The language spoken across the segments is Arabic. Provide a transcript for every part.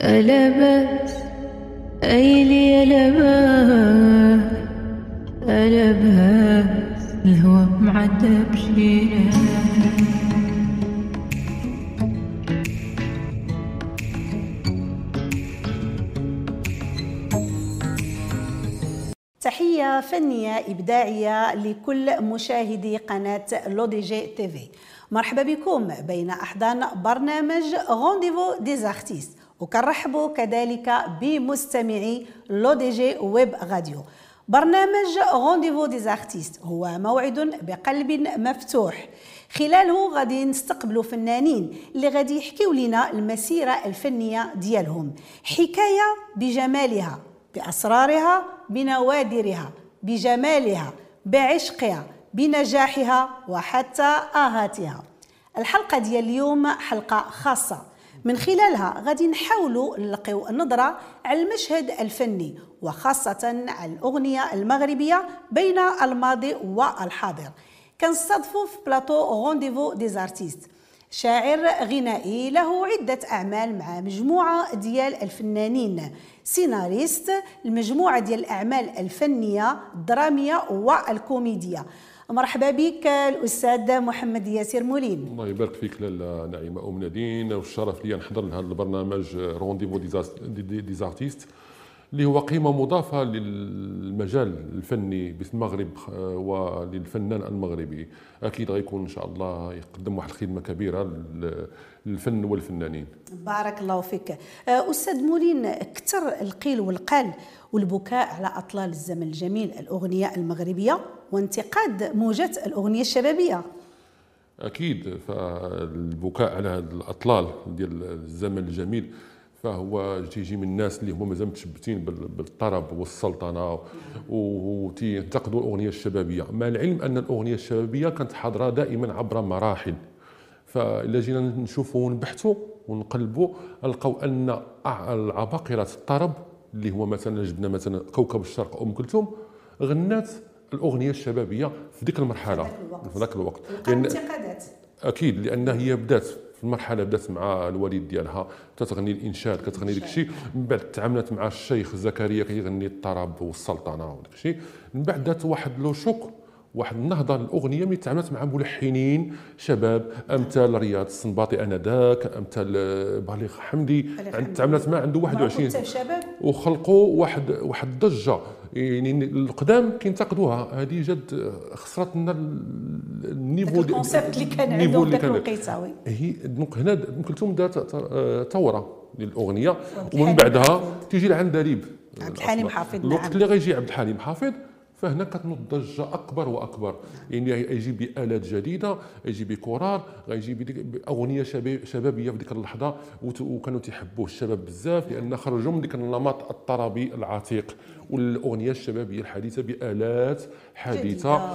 ألبس أيلي ألبس ألبس الهوى معذب شينا تحية فنية إبداعية لكل مشاهدي قناة L'ODJ TV مرحبا بكم بين أحضان برنامج Rendez-vous des artistes وكنرحبوا كذلك بمستمعي L'ODJ Web Radio برنامج Rendez-vous des artistes هو موعد بقلب مفتوح. خلاله غادي نستقبلوا فنانين اللي غادي يحكيوا لنا المسيرة الفنية ديالهم. حكاية بجمالها بأسرارها بنوادرها بجمالها بعشقها بنجاحها وحتى آهاتها. الحلقة ديال اليوم حلقة خاصة. من خلالها غادي نحاولوا نلقيو نظرة على المشهد الفني وخاصة على الأغنية المغربية بين الماضي والحاضر. كنستضفوا في بلاطو Rendez-vous des artistes شاعر غنائي له عدة أعمال مع مجموعة ديال الفنانين. سيناريست المجموعة ديال الأعمال الفنية الدرامية والكوميدية. مرحبا بك الأستاذ محمد ياسر مولين الله يبارك فيك لاله نعيمة ام نادين والشرف لي نحضر لهذا البرنامج Rendez-vous des artistes اللي هو قيمة مضافة للمجال الفني بالمغرب وللفنان المغربي. أكيد غيكون إن شاء الله يقدم واحد الخدمة كبيرة للفن والفنانين. بارك الله فيك. أستاذ مولين كثر القيل والقال والبكاء على أطلال الزمن الجميل الأغنية المغربية وانتقاد موجات الأغنية الشبابية. أكيد فالبكاء على هذه الأطلال ديال الزمن الجميل. فهو تيجي من الناس اللي هما مازال متشبتين بالطرب والسلطنة وتينتقدوا الأغنية الشبابية. مع العلم أن الأغنية الشبابية كانت حاضرة دائما عبر مراحل. فإلا جينا نشوفوا ونبحثوا ونقلبوا نلقاو أن العباقرة الطرب اللي هو مثلا جبنا مثلا كوكب الشرق أم كلثوم غنات الأغنية الشبابية في ذيك المرحلة في ذاك الوقت. لأن انتقادات. أكيد لأن هي بدات في المرحلة بدأت مع الوالد ديالها تتغني الإنشاد كتغني داك الشيء من بعد تعاملت مع الشيخ زكريا كيغني الطرب والسلطنة وداك الشيء من بعد دات واحد لو شوك واحد النهضة للاغنيه ملي تعاملت مع ملحنين شباب أمثال رياض السنباطي آنذاك أمثال بليغ حمدي تعاملت معاه عنده 21 شباب. وخلقوا واحد واحد الضجة. يعني القدام كينتقدوها هذه جد خسرت لنا ال niveau ال concept اللي كان عندهم ذاك الوقيته oui. هي donc هنا ام كلثوم دارت ثوره للأغنية. ومن بعدها تيجي العندليب عبد الحليم حافظ الوقت نعم. اللي غيجي عبد الحليم حافظ. فهنا كتنوض ضجه أكبر وأكبر. يعني يجي بآلات جديدة يجي بكورال غيجي بأغنية شبابية في ديك اللحظة وكانوا تيحبوه الشباب بزاف لأن خرجوا من ديك النمط الطربي العتيق والأغنية الشبابية الحديثة بآلات حديثة.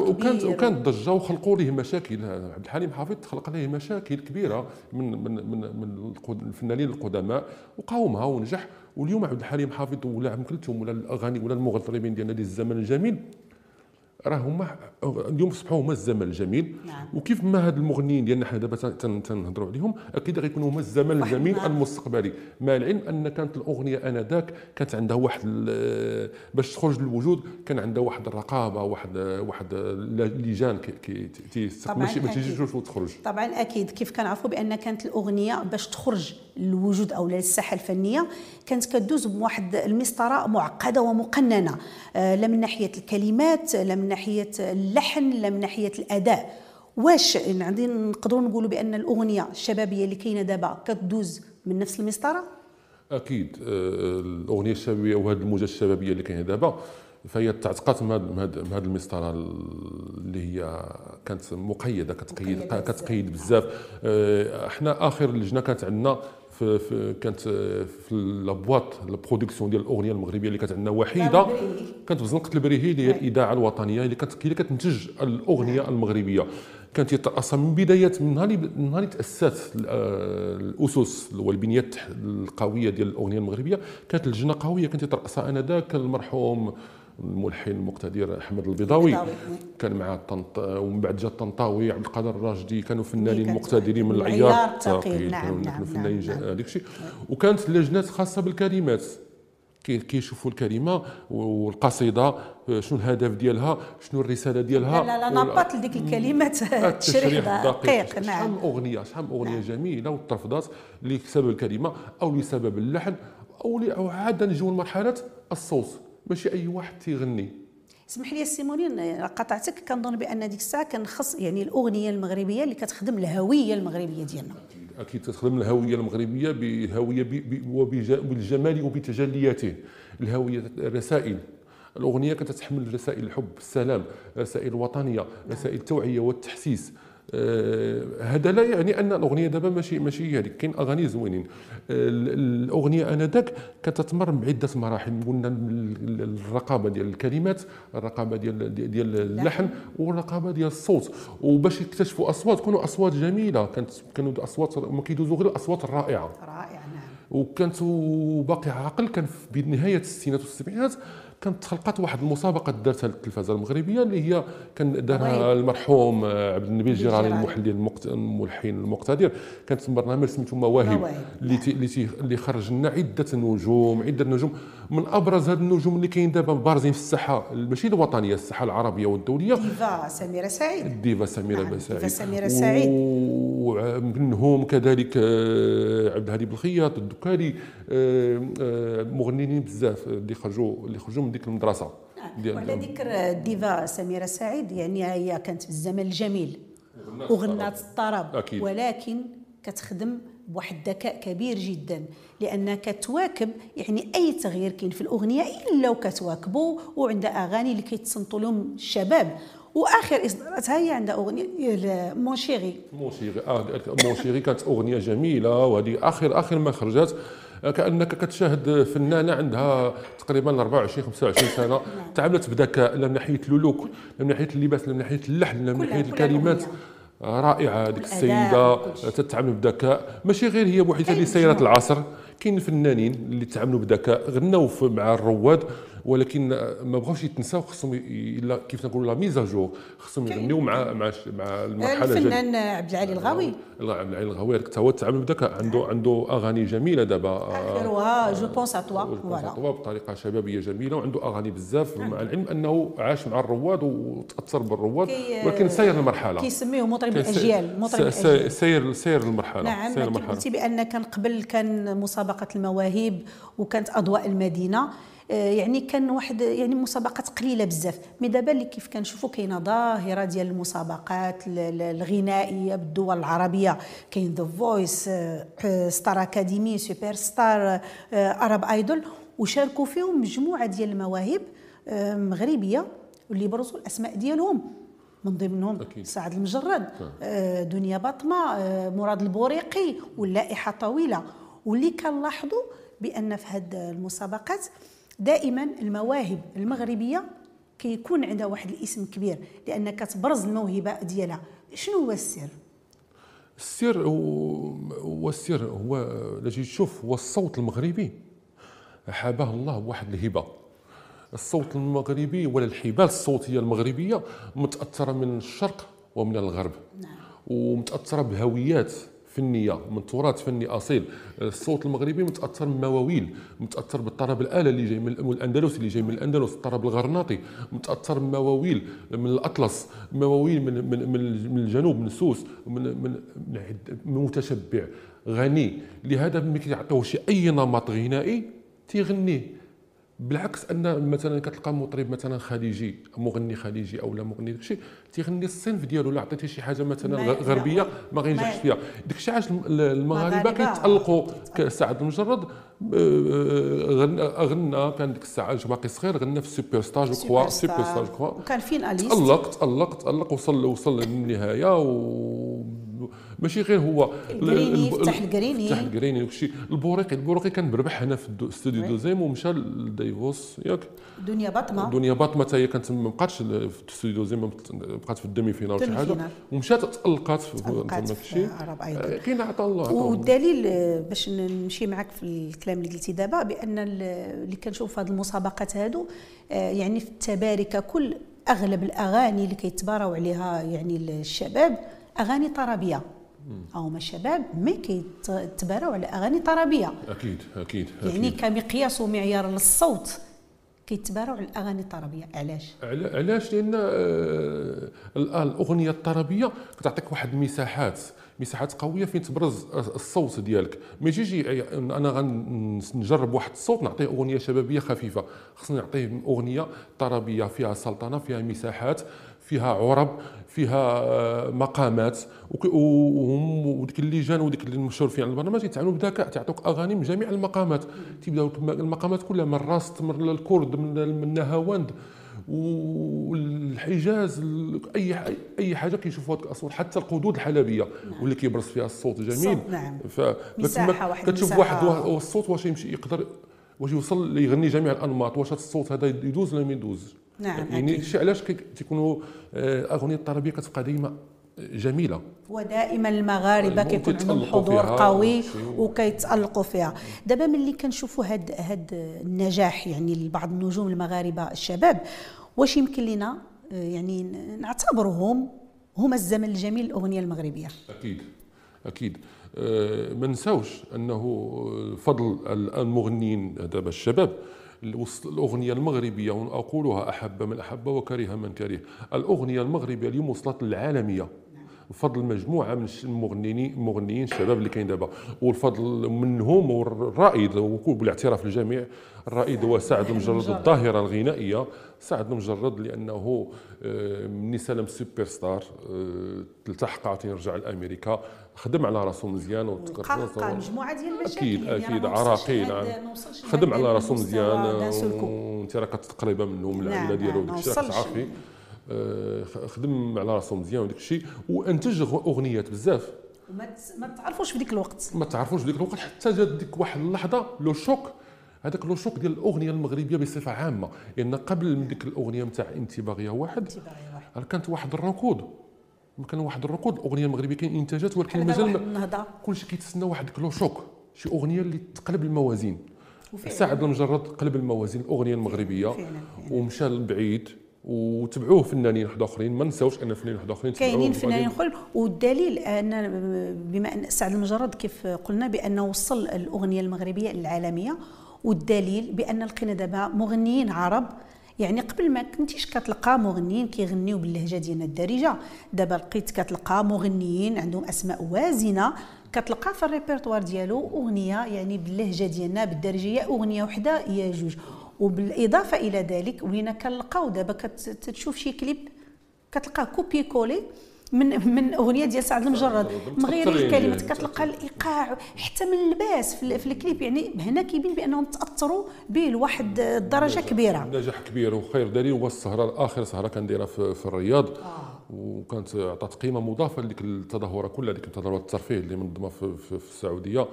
وكانت وكانت ضجة وخلقوا ليه مشاكل. عبد الحليم حافظ خلق ليه مشاكل كبيرة من من من, من الفنانين القدماء وقاومها ونجح. واليوم عبد الحليم حافظ ولا ام كلثوم ولا الأغاني ولا المغربين ديالنا ديال الزمن الجميل. راه هما اليوم اصبحوا هما الزمن الجميل. نعم. وكيف ما هاد المغنيين ديالنا حنا دابا تنهضروا عليهم أكيد غيكونوا هما الزمن الجميل المستقبلي. مع العلم أن كانت الأغنية آنذاك كانت عندها واحد باش تخرج للوجود كان عندها واحد الرقابة واحد واحد لجان كي ماشي ما تيجيش وتخرج. طبعا أكيد. كيف كنعرفوا بأن كانت الأغنية باش تخرج للوجود أو للساحة الفنية كانت كدوز بواحد المسطرة معقدة ومقننة. لا من ناحية الكلمات لا من ناحية اللحن لا من ناحية الأداء. واش غادي نقدروا نقولوا بأن الأغنية الشبابية اللي كاينة دابا كتدوز من نفس المسطرة؟ أكيد. الأغنية الشبابية وهذه الموجة الشبابية اللي كاينة دابا فهي تعتقات من هذه المسطرة اللي هي كانت مقيدة كتقيد كتقيد بزاف. إحنا آخر لجنه كانت عندنا في, في كانت في لابواط البرودكسيون ديال الأغنية المغربية اللي كانت عندنا وحيدة. كانت في زنقه البريهي اللي هي الإذاعة الوطنية اللي كانت اللي كتنتج الأغنية المغربية. كانت يترأسها من بدايه من نهار من نهار تأسست الأسس والبنيات القوية ديال الأغنية المغربية. كانت لجنة قوية كانت يترأسها آنذاك المرحوم الملحن المقتدر أحمد البيضاوي. البيضاوي. كان مع طنط ومن بعد جا الطنطاوي عبد القادر الراشدي. كانوا فنانين مقتدرين من العيار الثقيل. نعم، كانوا نعم، فنانين نعم، جا- نعم. هذاك الشيء وكانت لجنات خاصة بالكلمات كي- كيشوفوا الكلمة والقصيدة شنو الهدف ديالها شنو الرسالة ديالها. لا لا نبط لديك الكلمات. التشريح دقيق. شحال نعم. من أغنية شحال من أغنية جميلة وترفضات لسبب الكلمة أو لسبب اللحن أو ل- أو عاد نجيو لمرحلة الصوت. ماشي أي واحد تيغني. اسمح لي سيمونين قطعتك. كنظن بأن ديك الساعة كنخص يعني الأغنية المغربية اللي كتخدم الهوية المغربية ديالنا. أكيد تخدم الهوية المغربية بهوية ب- ب- وبج- بالجمال وبتجلياته. الهوية الرسائل الأغنية كانت تحمل رسائل الحب السلام رسائل الوطنيه رسائل التوعيه والتحسيس. هذا لا يعني أن الأغنية دابا ماشي ماشي هذيك. كاين أغاني زوينين. آه، ال- الأغنية آنذاك كانت تمر بعدة مراحل. قلنا ال- ال- الرقابة ديال الكلمات الرقابة ديال ديال اللحن والرقابة ديال الصوت. وباش يكتشفوا أصوات كانوا أصوات جميلة. كانت كانوا اصوات ما كيدوزوا غير الأصوات الرائعة. رائع نعم. وكانت باقي عاقل. كان في بنهاية الستينات والسبعينات كانت تخلقت واحد المسابقة دارتها التلفزه المغربية اللي هي كان دارها. المرحوم آه، عبد النبي الجيراني. المحلل المقت- الملحن المقتدر كانت برنامج سميتو مواهب. اللي اللي خرج لنا عدة نجوم عدة نجوم من أبرز هاد النجوم اللي كاين دابا بارزين في الساحة ماشي الوطنية الساحة العربية والدولية. ديفا سميرة سعيد. الديفا سميرة نعم، بسعيد الديفا سميرة سعيد. ومنهم كذلك آه، عبد الهادي بالخياط الدكالي آه، آه، مغنيين بزاف اللي خرجوا اللي خرجوا من ديك المدرسة. ديال- وعلى ذكر الديفا سميرة سعيد يعني هي كانت في الزمن الجميل. وغنات الطرب. ولكن كتخدم بواحد الذكاء كبير جدا لانها كتواكب يعني أي تغيير كاين في الأغنية إلا وكتواكبه وعندها أغاني اللي كيتصنتوا لهم الشباب. وآخر إصداراتها هي عندها أغنية ديال mon chéri mon chéri آه مونشيغي كانت أغنية جميلة وهذه آخر آخر ما خرجت. آه، كأنك كتشاهد فنانة عندها تقريبا 24 25 سنة تعاملت بذكاء لا من ناحية اللوك لا من ناحية اللباس لا من ناحية اللحن لا من ناحية الكلمات. رائعة والأداء السيدة. تتعامل بذكاء ماشي غير هي بوحدها اللي مجموعة. العصر كاين فنانين اللي تعاملوا بذكاء غناو مع الرواد ولكن ما بغاوش يتنساو خصهم ي- كيف نقولوا لا ميزاجور خصهم يغنيو مع مع مع المرحلة. الفنان عبد العالي الغاوي. عبد العالي حتى هو تعامل بذكاء عنده عنده أغاني جميلة دابا. آه، اخرها je pense à toi voilà بطريقة شبابية جميلة وعنده أغاني بزاف. مع العلم أنه عاش مع الرواد وتأثر بالرواد كي- ولكن سير المرحلة. كيسميوه مطرب الأجيال مطرب الأجيال. سير سير المرحلة نعم سير المرحلة. قلتي بأن كان قبل كان مسابقة المواهب وكانت أضواء المدينة. آه، يعني كان واحد يعني مسابقات قليلة بزاف. mais دابا اللي كيف كنشوفوا كاينة ظاهرة ديال المسابقات ال- ال- الغنائية بالدول العربية. كاين ذا فويس ستار اكاديمي سوبر ستار ارب ايدول وشاركوا فيهم مجموعة ديال المواهب آه، مغربية واللي برزوا الأسماء ديالهم. من ضمنهم أكيد. سعد المجرد آه، دنيا باطمة آه، مراد البوريقي واللائحة طويلة. واللي كنلاحظوا بأن في هذه المسابقات دائما المواهب المغربية كيكون عندها واحد الاسم كبير لأن كتبرز الموهبة ديالها. شنو هو السر؟ السر هو هو السر هو الا جيت تشوف هو الصوت المغربي. حاباه الله بواحد الهبة. الصوت المغربي ولا الحبال الصوتية المغربية متأثرة من الشرق ومن الغرب. نعم. ومتأثرة بهويات فنية من تراث فني أصيل. الصوت المغربي متأثر من مواويل متأثر بالطرب الاله اللي جاي من الأندلس اللي جاي من الأندلس الطرب الغرناطي. متأثر من مواويل من الأطلس مواويل من من من الجنوب من سوس من من متشبع غني. لهذا ما كيعطيوش أي نمط غنائي تيغنيه. بالعكس أن مثلا كتلقى مطرب مثلا خليجي مغني خليجي أو لا مغني داكشي تيغني الصنف ديالو لا عطيتيه شي حاجة مثلا غربية ما غينجحش فيها. داكشي علاش الم- المغاربة. كيتألقوا كسعد المجرد آه، غنى غنى كان ديك الساعة باقي صغير غنى في سوبر ستار جو كخوا سوبر ستار جو كخوا وكان فين اليست؟ تألق تألق تألق وصل وصل للنهاية و ماشي غير هو القريني، فتح القريني. فتح القريني البوريقي البوريقي كان بربح هنا في الاستوديو وي. دوزيام ومشى لديفوس ياك دنيا باطمة دنيا باطمة حتى هي كانت ما بقاتش في الاستوديو دوزيام ما بقات- في الدمي فينال شي دمي حاجة. ومشات تألقات في كشي. آه، كاين عطا الله عطا. والدليل آه، باش نمشي معك في الكلام اللي قلتي دابا بأن ال- اللي كنشوف في هذه المسابقات هادو آه، يعني في التباري ككل أغلب الأغاني اللي كيتباراو عليها يعني الشباب أغاني طربية. هما الشباب ما كيتباراو على أغاني طربية. أكيد أكيد يعني أكيد. كمقياس ومعيار للصوت كيتباراو على الاغاني الطربيه علاش؟ علا- علاش؟ لأن آه، الآن الأغنية الطربية كتعطيك واحد المساحات مساحات قوية فين تبرز الصوت ديالك. ما يجيش أنا غنجرب واحد الصوت نعطيه أغنية شبابية خفيفة. خصني نعطيه أغنية طربية فيها سلطنة فيها مساحات فيها عرب فيها آه، مقامات وهم وديك اللجان وديك المشرفين على البرنامج يتعاملوا بذكاء تعطوك أغاني من جميع المقامات تيبدأو المقامات كلها من الراست من الكرد من النهاوند والحجاز ال- أي أي حاجة كيشوفوا هذوك الاصوات حتى القدود الحلبية واللي كيبرز فيها الصوت جميل نعم. ف مساحة، كتشوف. واحد وا- الصوت واش يمشي يقدر واش يوصل يغني جميع الأنماط واش الصوت هذا يدوز ولا ما يدوز نعم، يعني. شي علاش كي- تيكونوا آه، أغنية الطربيه كتبقى ديما جميلة. ودائما المغاربة كيكون عندهم حضور قوي. وكيتألقوا فيها. دابا ملي كنشوفوا هاد هاد النجاح يعني لبعض النجوم المغاربة الشباب واش يمكن لنا آه، يعني نعتبرهم هما الزمن الجميل للأغنية المغربية؟ أكيد أكيد. آه، ما نساوش أنه فضل ال- المغنيين دابا الشباب. الأغنية المغربية واقولها أحب من أحب وكره من كره الأغنية المغربية اليوم وصلت للعالمية. بفضل مجموعة من المغنيين المغنيين الشباب اللي كاين دابا. والفضل منهم والرائد وبالاعتراف الجميع الرائد هو سعد المجرد الظاهرة الغنائية. سعد المجرد لأنه آه، من سلم سوبر ستار آه، التحق عاوتاني رجع لأمريكا. خدم على راسو مزيان وقلقه مجموعة ديال المشاكل أكيد أكيد عراقيل نعم. ما وصلش خدم على راسو مزيان. وانت راه كتقريبه منه من العائله نعم، ديالو نعم، وداك الشيء راك وصلش. تعرفي آه، خ- خدم على راسو مزيان وداك الشيء وانتج أغنيات بزاف ما تعرفوش في ديك الوقت ما تعرفوش ديك الوقت حتى جات ديك واحد اللحظة لو شوك هذاك لو شوك ديال الأغنية المغربية بصفة عامة لأن قبل من ديك الأغنية نتاع انت باغيه واحد انت باغي واحد كانت واحد الركود كان واحد الركود الاغنيه المغربية كاين إنتاجات ولكن مازال كلشي كيتسنى واحد ديك لو شوك شي أغنية اللي تقلب الموازين. سعد المجرد قلب الموازين الاغنيه المغربية. ومشى لبعيد وتبعوه فنانين واحد آخرين. ما نساوش أن فنانين واحد آخرين كاينين فنانين اخرين والدليل أن بما أن سعد المجرد كيف قلنا بأنه وصل الأغنية المغربية للعالمية والدليل بأن لقينا دابا مغنيين عرب يعني قبل ما كنتيش كتلقى مغنيين كيغنيو باللهجة ديالنا الدارجة. دابا لقيت كتلقى مغنيين عندهم أسماء وازنة. كتلقى في الريبرتوار ديالو أغنية يعني باللهجة ديالنا بالدارجه يا أغنية وحدة يا جوج. وبالإضافة إلى ذلك ولينا كنلقاو دابا كتشوف شي كليب كتلقاه copier coller من من أغنية ديال سعد المجرد. مغيرين متأثرين الكلمات يعني، كتلقى الإيقاع حتى من اللباس في, ال- في الكليب. يعني هنا كيبين بأنهم تأثروا به لواحد الدرجه كبيرة. نجاح كبير وخير دليل. هو السهره آخر سهرة كان دايره في, في الرياض. آه. وكانت عطات قيمة مضافة لديك التظاهرة كلها ديك التظاهرات الترفيه اللي منظمة في, في, في السعودية.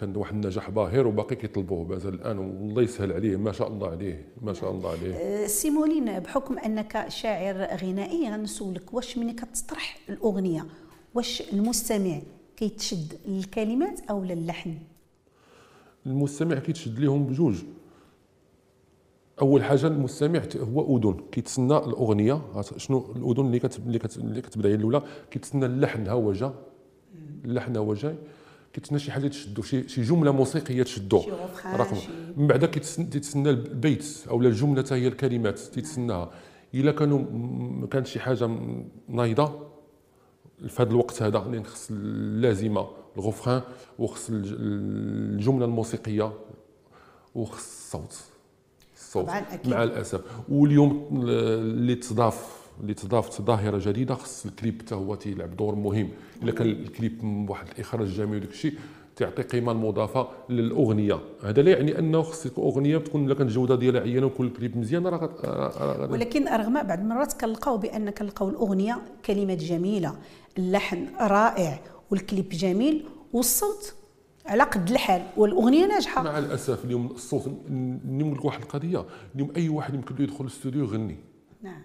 كان واحد النجاح باهر وباقي كيطلبوه مازال الآن والله يسهل عليه ما شاء الله عليه ما شاء الله عليه. آه، سيمولين بحكم أنك شاعر غنائي غنسولك واش ملي كتطرح الأغنية؟ واش المستمع كيتشد للكلمات أو للحن المستمع كيتشد ليهم بجوج. أول حاجة المستمع هو أذن كيتسنى الأغنية شنو الأذن اللي كت اللي, كت اللي كتبدأ هي الأولى كيتسنى اللحن ها هو جا. اللحن ها هو جاي. كيتسنى شي حاجة تشدو شي شي جملة موسيقية تشدو. رقم. من بعد كيتسنى البيت أو الجمله هي الكلمات تيتسناها. إلا كانوا كانت شي حاجة نايضة في هذا الوقت هذا لأن خص اللازمة الغفران وخص الج- الجملة الموسيقية وخص الصوت. الصوت. مع الأسف. واليوم اللي تضاف اللي تضافت ظاهره جديدة خص الكليب حتى هو تيلعب دور مهم. إلا كان الكليب واحد الإخراج جميل وداك الشيء تعطي قيمة مضافة للأغنية. هذا لا يعني أنه خص اغنيه تكون لكن الجوده ديالها عيانة وكل كليب مزيان راه ولكن رغم بعض المرات كنلقاو بأن كنلقاو الأغنية كلمات جميلة اللحن رائع والكليب جميل والصوت على قد الحال والأغنية ناجحة. مع الأسف اليوم الصوت نقول لك واحد القضية. اليوم أي واحد يمكن له يدخل الاستوديو يغني. نعم.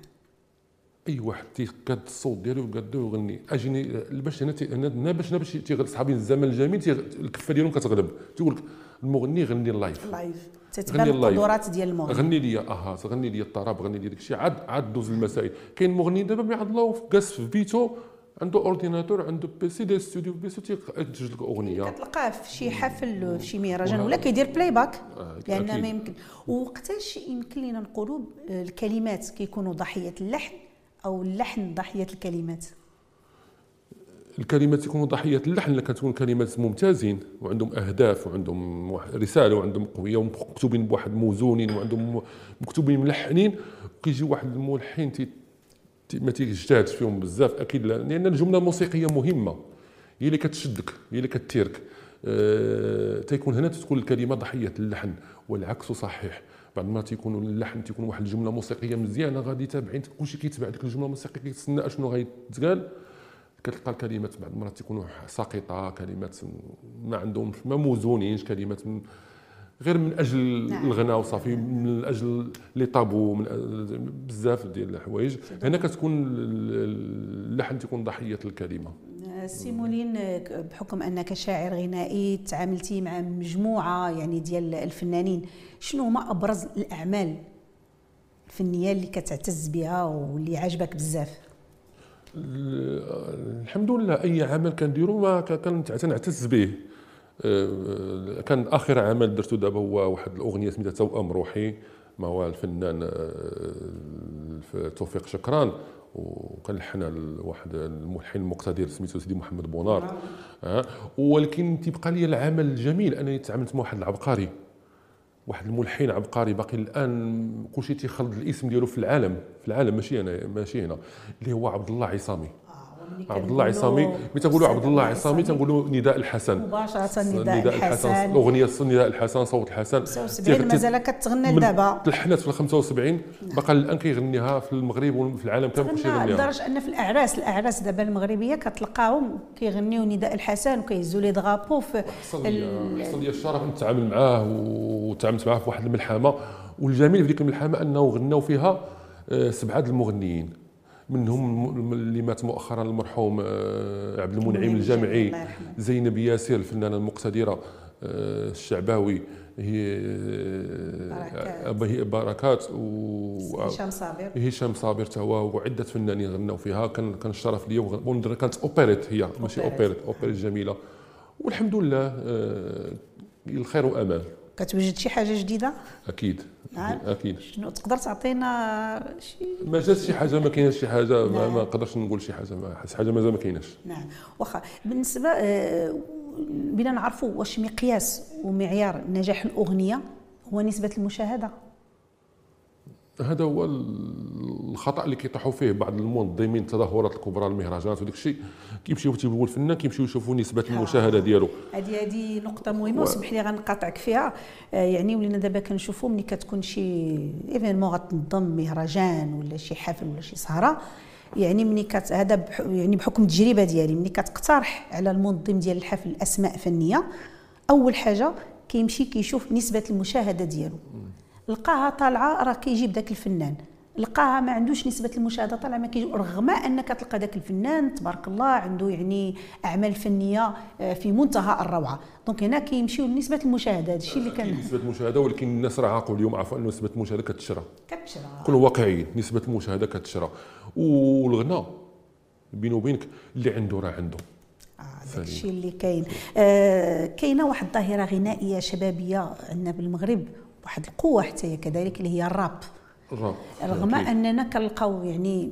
أي واحد تيقاد الصوت ديالو وقادو يغني اجيني باش هنا هنا باش هنا باش تيغلب صحابي الزمن الجميل الكفة ديالهم كتغلب. تيقول لك المغني غني اللايف لايف. تتبان. القدرات ديال المغني. غني لي أها غني لي الطرب غني لي داكشي. عاد عاد دوز المسائل. كاين مغني دابا ما عاد الله جالس في بيتو عنده ordinateur عنده PC داير ستوديو في بيتو تينتج لك أغنية. كتلقاه في شي حفل في شي مهرجان ولا كيدير playback آه، لأن أكيد. ما يمكن. وقتاش يمكن لنا نقولوا الكلمات كيكونوا ضحية اللحن أو اللحن ضحية الكلمات؟ الكلمات يكونوا ضحية اللحن اللي كتكون كلمات ممتازين وعندهم أهداف وعندهم رسالة وعندهم قوية ومكتوبين بواحد موزونين وعندهم مكتوبين ملحنين. وكيجي واحد الملحن تي ما تيجتهدش فيهم بزاف أكيد لا لأن الجملة الموسيقية مهمة. هي اللي كتشدك هي اللي كتثيرك أه تيكون هنا تكون الكلمة ضحية اللحن والعكس صحيح. بعض المرات تيكون اللحن تيكون واحد الجملة موسيقية مزيانة غادي تابعين كلشي كيتبع ديك الجملة الموسيقية كيتسنى اشنو غيتقال. كتلقى الكلمات بعض المرات تكونوا ساقطة كلمات ما عندهمش ما موزونينش كلمات غير من أجل نعم. الغناء وصافي من أجل لي طابو من بزاف ديال الحوايج. هنا كتكون ال- اللحن تكون ضحية الكلمة. سيمولين بحكم أنك شاعر غنائي تعاملتي مع مجموعة يعني ديال الفنانين شنو هما أبرز الأعمال الفنية اللي كتعتز بها واللي عاجبك بزاف؟ ال- الحمد لله أي عمل كنديرو ما ك- كنت تنعتز به. أه، كان آخر عمل درته دابا هو واحد الأغنية سميتها توأم روحي هو الفنان الف- توفيق شكران. وكان لحنها واحد الملحن المقتدر سميتو سيدي محمد بونار أه، ولكن تيبقى لي العمل الجميل أنني تعاملت مع واحد العبقري واحد الملحن عبقري باقي الآن كلشي تيخلد الاسم ديالو في العالم في العالم ماشي أنا ماشي هنا اللي هو عبد الله عصامي. عبد الله عصامي ملي تنقولوا عبد الله عصامي؟ تنقولوا نداء الحسن. مباشرة نداء الحسن. الاغنيه نداء الحسن صوت الحسن. 75 مازال كتغنى من لدابا تلحنات في ال 75 باقا الآن كيغنيها في المغرب وفي العالم كامل كلشي يغنيها. لدرجة أن في الأعراس الأعراس دابا المغربية كتلقاهم كيغنيو نداء الحسن وكيهزوا لي دغابو في حصل لي الشرف نتعامل معاه وتعاملت معاه في واحد الملحمة. والجميل في ديك الملحمة أنه غناو فيها آه، سبعة المغنيين. منهم اللي مات مؤخرا المرحوم آه، عبد المنعم الجامعي. زينب ياسر الفنانة المقتدرة آه، الشعباوي هي بركات. آه، هي بركات و هشام صابر هشام صابر توا وعدة فنانين غناو فيها كان كان الشرف ليا ونظر كانت أوبريت هي ماشي أوبريت. أوبريت أوبريت جميلة والحمد لله الخير وأمان كتوجد شي حاجة جديدة؟ أكيد. نعم. أكيد. شنو تقدر تعطينا شي؟ ما جات شي حاجة ما كايناش شي حاجة ما, نعم. ما نقدرش نقول شي حاجة ما حس حاجة مازال ما كايناش. نعم. واخا بالنسبة آه، بنا نعرفوا واش مقياس ومعيار نجاح الأغنية هو نسبة المشاهدة؟ هذا هو ال- الخطأ اللي كيطيحوا فيه بعض المنظمين التظاهرات الكبرى المهرجانات وداك الشيء. كيمشيو تيبغوا الفنان كيمشيو يشوفوا نسبة المشاهدة ديالو. هذه هذه نقطة مهمة وسمح لي غنقاطعك فيها. آه، يعني ولينا دابا كنشوفوا ملي كتكون شي événement غتنظم مهرجان ولا شي حفل ولا شي سهرة يعني ملي كت هذا بح يعني بحكم التجربة ديالي ملي كتقترح على المنظم ديال الحفل أسماء فنية أول حاجة كيمشي كيشوف نسبة المشاهدة ديالو. لقاها طالعة راه كيجيب داك الفنان. لقاها ما عندوش نسبة المشاهدة طالعة ما كيجيب رغم أنك تلقى داك الفنان تبارك الله عنده يعني أعمال فنية آه، في منتهى الروعة. donc هنا كيمشيو لنسبة المشاهدة هذا الشيء اللي كان نسبة المشاهدة ولكن الناس راه عاقوا اليوم عرفوا إنه نسبة المشاهدة كتشرى. كتشرى. كونوا واقعيين نسبة المشاهدة كتشرى. والغناء بيني وبينك اللي عنده راه عنده. آه الشيء اللي كاين. آه كاينة واحد الظاهره غنائية شبابية عندنا بالمغرب واحد القوة حتى هي كذلك اللي هي الراب. الراب. رغم. أننا كنلقاو يعني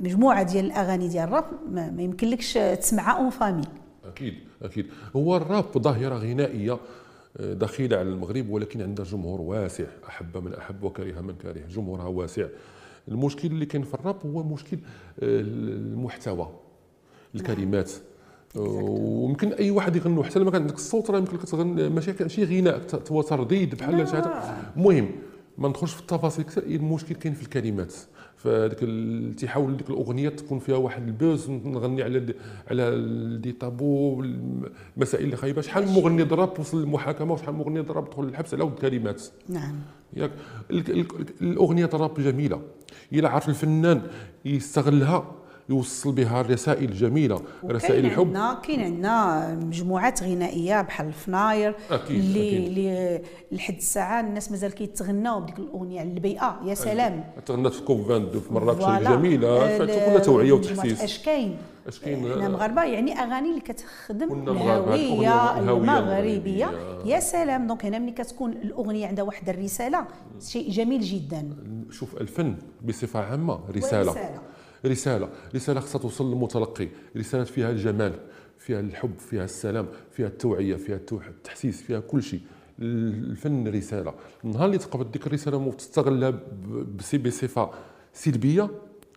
مجموعة ديال الأغاني ديال الراب ما, يمكنلكش تسمعها أون فامي أكيد أكيد. هو الراب ظاهرة غنائية آه، دخيله على المغرب ولكن عندها جمهور واسع. أحب من أحب وكره من كره جمهورها واسع. المشكل اللي كاين في الراب هو مشكل آه، المحتوى الكلمات. ويمكن أي واحد يغنوا حتى لما كان عندك الصوت راه يمكن لك تغني ماشي ماشي غناء هو ترديد بحال شي حاجة. المهم ما ندخلش في التفاصيل كثير المشكل كاين في الكلمات. فهذيك ال- تيحاول ديك الأغنية تكون فيها واحد البوز نغني على على دي طابو المسائل اللي خايبة. شحال من مغني ضرب وصل للمحاكمه وشحال من مغني ضرب دخل للحبس على ود الكلمات نعم. ياك ال- ال- الأغنية الراب جميلة. إلا عرف الفنان يستغلها يوصل بها رسائل جميله رسائل الحب. عندنا كاين عندنا مجموعات غنائية بحال الفناير أكيد، اللي أكيد. اللي لحد الساعة الناس مازال كيتغناو بديك الأغنية على البيئة يا سلام. تغنات في كوب 22 في مراكش. جميلة كلها توعية وتحسيس اش كاين اش كاين إحنا مغاربة يعني أغاني اللي كتخدم الهوية المغربيه. يا سلام. donc هنا ملي كتكون الأغنية عندها واحد الرسالة شيء جميل جدا. شوف الفن بصفة عامة رسالة. ورسالة. رسالة. رسالة خصها توصل للمتلقي. رسالة فيها الجمال فيها الحب فيها السلام فيها التوعية فيها التحسيس فيها كل شيء. الفن رسالة. النهار اللي تقبل ديك الرسالة وتستغلها ب- بص- بصفة سلبية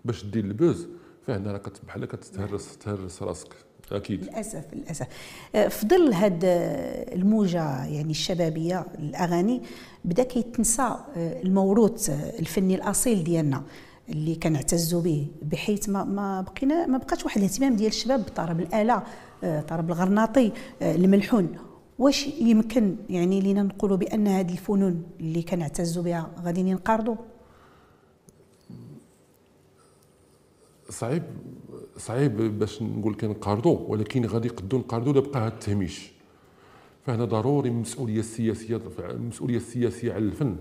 باش دير ال buzz. فهنا راه كت- بحال كتهرس تهرس راسك. أكيد. للأسف للأسف. آه، في ظل هاد آه، الموجة يعني الشبابية الأغاني بدأ كيتنسى آه، الموروث الفني الأصيل ديالنا. اللي كنعتزوا به بحيث ما ما بقينا ما بقاش واحد الاهتمام ديال الشباب بطرب الآلة آه، طرب الغرناطي آه، الملحون. واش يمكن يعني لينا نقولوا بأن هذه الفنون اللي كنعتزوا بها غادي ينقرضوا صعيب صعيب باش نقول كنقارضوا ولكن غادي يقدوا نقارضوا إلا بقى هذا التهميش. فهنا ضروري المسؤوليه السياسيه المسؤوليه السياسية على الفن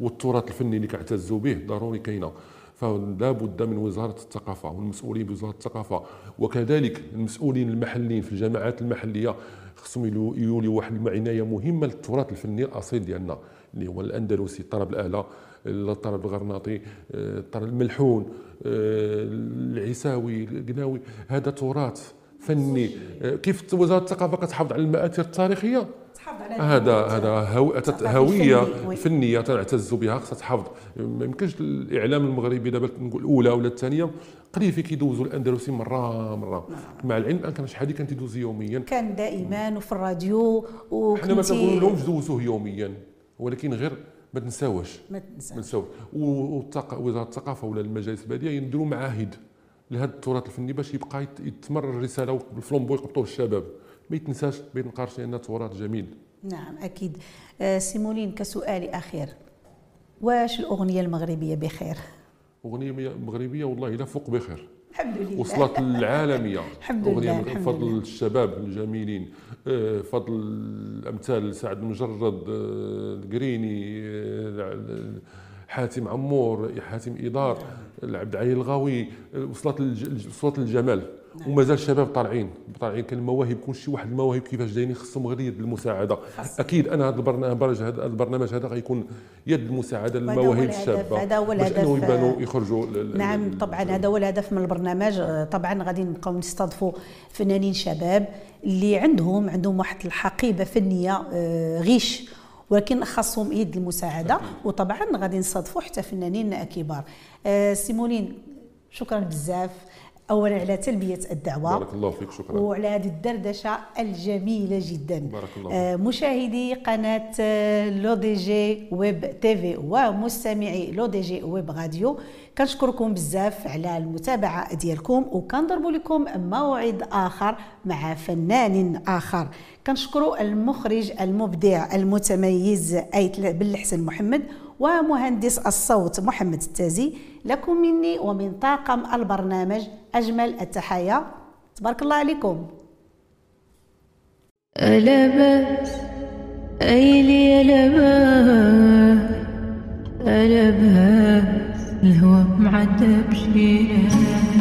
والتراث الفني اللي كنعتزوا به ضروري كاينة. فلا بد من وزارة الثقافة والمسؤولين بوزارة الثقافة. وكذلك المسؤولين المحليين في الجماعات المحلية. خصهم يوليوا واحد العنايه مهمة للتراث الفني الأصيل ديالنا اللي هو الأندلسي الطرب الآلة الطرب الغرناطي آه، الطرب الملحون آه، العيساوي القناوي. هذا تراث فني. آه، كيف وزارة الثقافة كتحافظ على المآثر التاريخية؟ هذا هذا هو- هوية. فنية تنعتز بها خصها تحافظ. ما يمكنش الإعلام المغربي دابا نقول الأولى ولا الثانية قليل فين كيدوزوا الأندلسي مره مرة. مع العلم ان كان شحال كان تيدوز يوميا. كان دائما وفي الراديو حنا ما كنقول وكنتي لهمش دوزوه يوميا ولكن غير ما تنساوش. ما تنسى ما نساوش والثق- وزاره الثقافة ولا المجالس البلديه يديروا معاهد لهذا التراث الفني باش يبقى يت- يتمرر الرساله بالفلومبو يقبطوه الشباب. ما يتنساش ما ينقارش لأن تراث جميل. نعم أكيد. آه، سيمولين كسؤال أخير. واش الأغنية المغربية بخير؟ أغنية مغربية والله لا فوق بخير. الحمد لله. وصلت للعالمية. الحمد لله، من الحمد فضل لله. الشباب الجميلين. آه، فضل الأمثال سعد المجرد آه، القريني آه، حاتم عمور حاتم إدار العبد علي الغاوي. وصلت وصلت للجمال نعم. ومازال الشباب طالعين طالعين كان المواهب كل شي واحد المواهب كيفاش جايين خصهم غير يد المساعدة. أكيد أنا هذا البرنامج هذا البرنامج هذا غيكون يد المساعدة للمواهب الشابة. هذا هو باش الهدف، انه يبانوا يخرجوا نعم طبعا هذا هو الهدف من البرنامج. طبعا غادي نبقاو نستضيفوا فنانين شباب اللي عندهم عندهم واحد الحقيبة فنية آه، غيش ولكن خاصهم يد المساعدة. وطبعا غادي نستضيفوا حتى فنانين كبار. آه، سي مولين شكرا بزاف. أولا على تلبية الدعوة. بارك الله فيك شكرا. وعلى هذه الدردشة الجميلة جدا. بارك الله آه، مشاهدي قناة آه، L'ODJ web TV ومستمعي L'ODJ web radio كنشكركم بزاف على المتابعة ديالكم وكنضرب لكم موعد آخر مع فنان آخر. كنشكروا المخرج المبدع المتميز ايت بن حسن محمد ومهندس الصوت محمد التازي لكم مني ومن طاقم البرنامج أجمل التحايا. تبارك الله عليكم. ألا بأس أي لي ألا بأس ألا الهوى معذب شيران